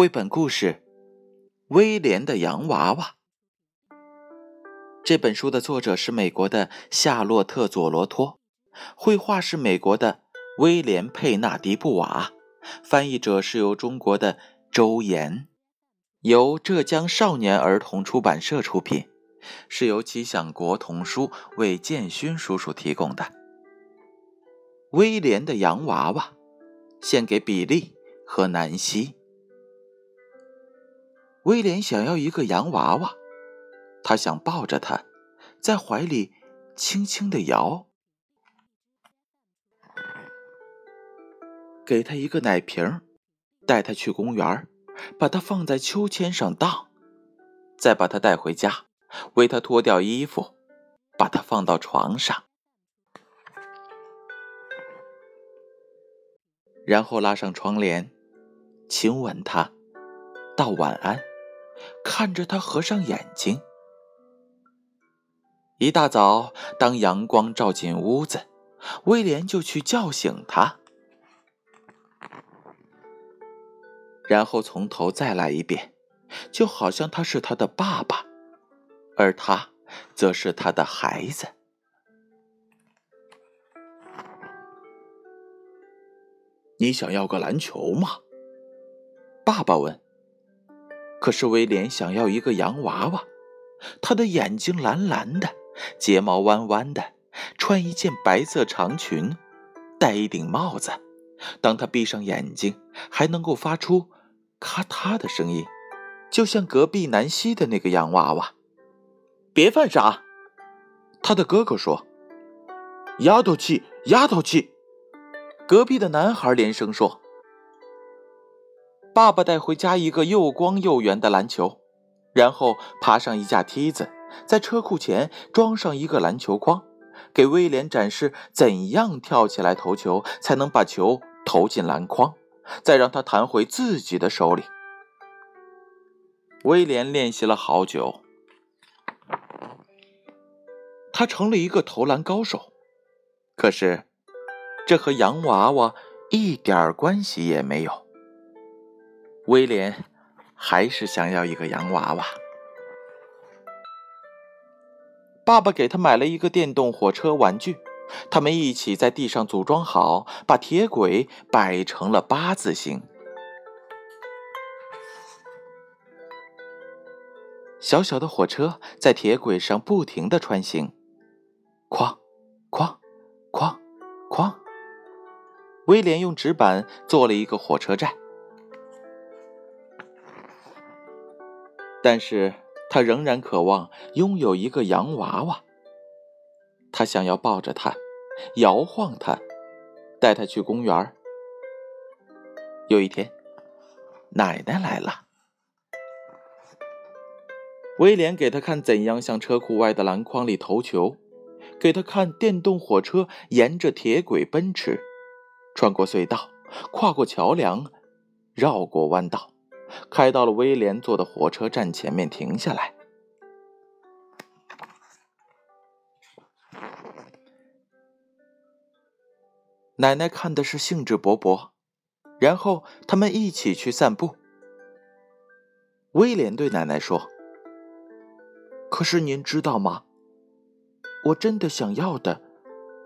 绘本故事《威廉的洋娃娃》这本书的作者是美国的夏洛特·佐罗托，绘画是美国的威廉·佩纳迪布瓦，翻译者是由中国的周岩，由浙江少年儿童出版社出品，是由吉祥国童书为建勋叔叔提供的。威廉的洋娃娃，献给比利和南希。威廉想要一个洋娃娃，他想抱着它，在怀里轻轻的摇。给他一个奶瓶，带他去公园，把它放在秋千上荡，再把它带回家，为他脱掉衣服，把它放到床上，然后拉上窗帘，亲吻他，道晚安。看着他合上眼睛。一大早，当阳光照进屋子，威廉就去叫醒他，然后从头再来一遍，就好像他是他的爸爸，而他则是他的孩子。你想要个篮球吗？爸爸问。可是威廉想要一个洋娃娃，他的眼睛蓝蓝的，睫毛弯弯的，穿一件白色长裙，戴一顶帽子。当他闭上眼睛，还能够发出咔嗒的声音，就像隔壁南希的那个洋娃娃。别犯傻，他的哥哥说。丫头气，丫头气。隔壁的男孩连声说。爸爸带回家一个又光又圆的篮球，然后爬上一架梯子，在车库前装上一个篮球框，给威廉展示怎样跳起来投球才能把球投进篮筐，再让他弹回自己的手里。威廉练习了好久，他成了一个投篮高手。可是，这和洋娃娃一点关系也没有。威廉还是想要一个洋娃娃。爸爸给他买了一个电动火车玩具，他们一起在地上组装好，把铁轨摆成了八字形。小小的火车在铁轨上不停的穿行，哐，哐，哐，哐。威廉用纸板做了一个火车站。但是他仍然渴望拥有一个洋娃娃。他想要抱着它，摇晃它，带它去公园。有一天，奶奶来了。威廉给他看怎样向车库外的篮筐里投球，给他看电动火车沿着铁轨奔驰，穿过隧道，跨过桥梁，绕过弯道。开到了威廉坐的火车站前面，停下来。奶奶看的是兴致勃勃，然后他们一起去散步。威廉对奶奶说：“可是您知道吗？我真的想要的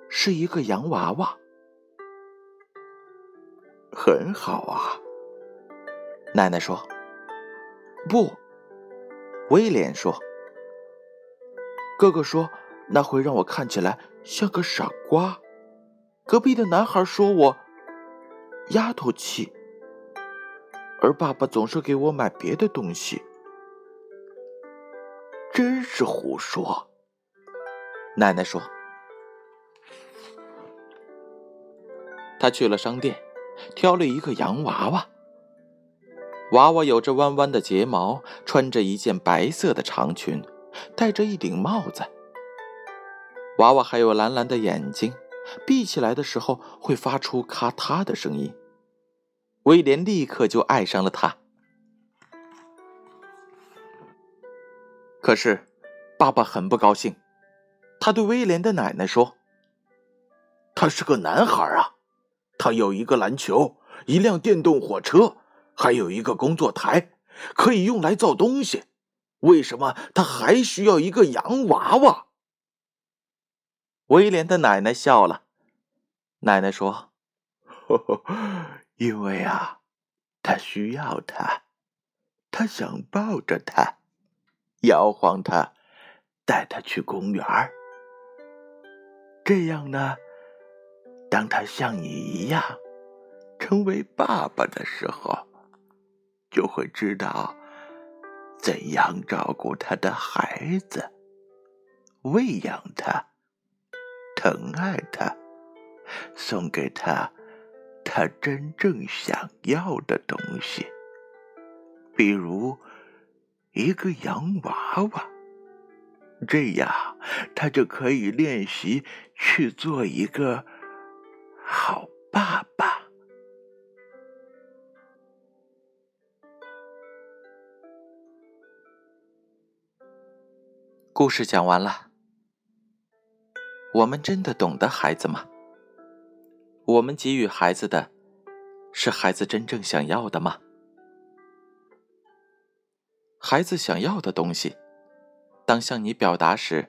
是一个洋娃娃。”很好啊。奶奶说：“不。”威廉说：“哥哥说那会让我看起来像个傻瓜。”隔壁的男孩说：“我丫头气。”而爸爸总是给我买别的东西，真是胡说。”奶奶说：“他去了商店，挑了一个洋娃娃。”娃娃有着弯弯的睫毛，穿着一件白色的长裙，戴着一顶帽子。娃娃还有蓝蓝的眼睛，闭起来的时候会发出咔嗒的声音。威廉立刻就爱上了它。可是，爸爸很不高兴，他对威廉的奶奶说：“他是个男孩啊，他有一个篮球，一辆电动火车。”还有一个工作台，可以用来造东西。为什么他还需要一个洋娃娃？威廉的奶奶笑了。奶奶说：“因为啊，他需要他，他想抱着他，摇晃他，带他去公园这样呢，当他像你一样成为爸爸的时候，就会知道怎样照顾他的孩子，喂养他。”疼爱他，送给他他真正想要的东西，比如一个洋娃娃。这样，他就可以练习去做一个好爸爸。故事讲完了。我们真的懂得孩子吗？我们给予孩子的，是孩子真正想要的吗？孩子想要的东西，当向你表达时，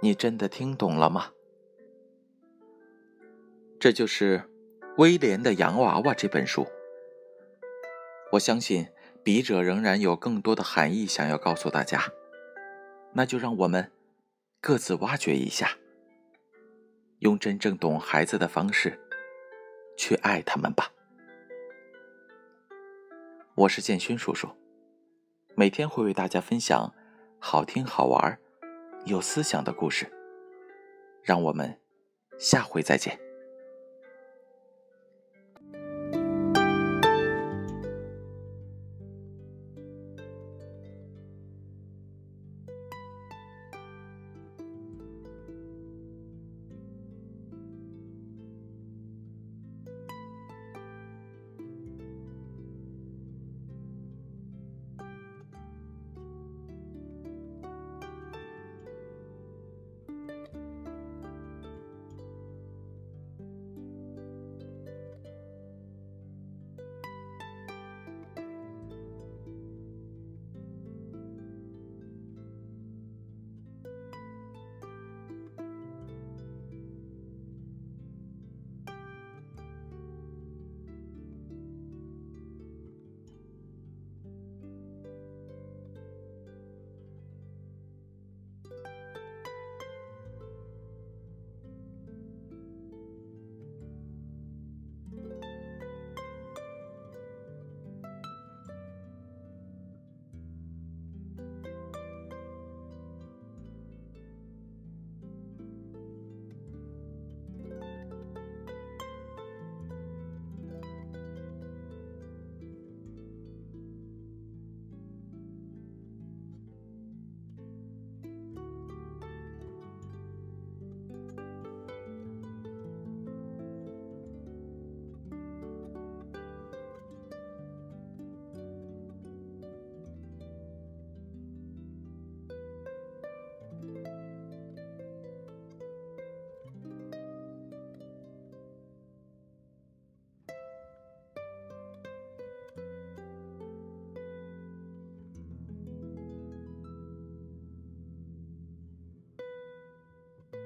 你真的听懂了吗？这就是威廉的洋娃娃这本书。我相信笔者仍然有更多的含义想要告诉大家，那就让我们。各自挖掘一下，用真正懂孩子的方式去爱他们吧。我是建勋叔叔，每天会为大家分享好听、好玩、有思想的故事。让我们下回再见。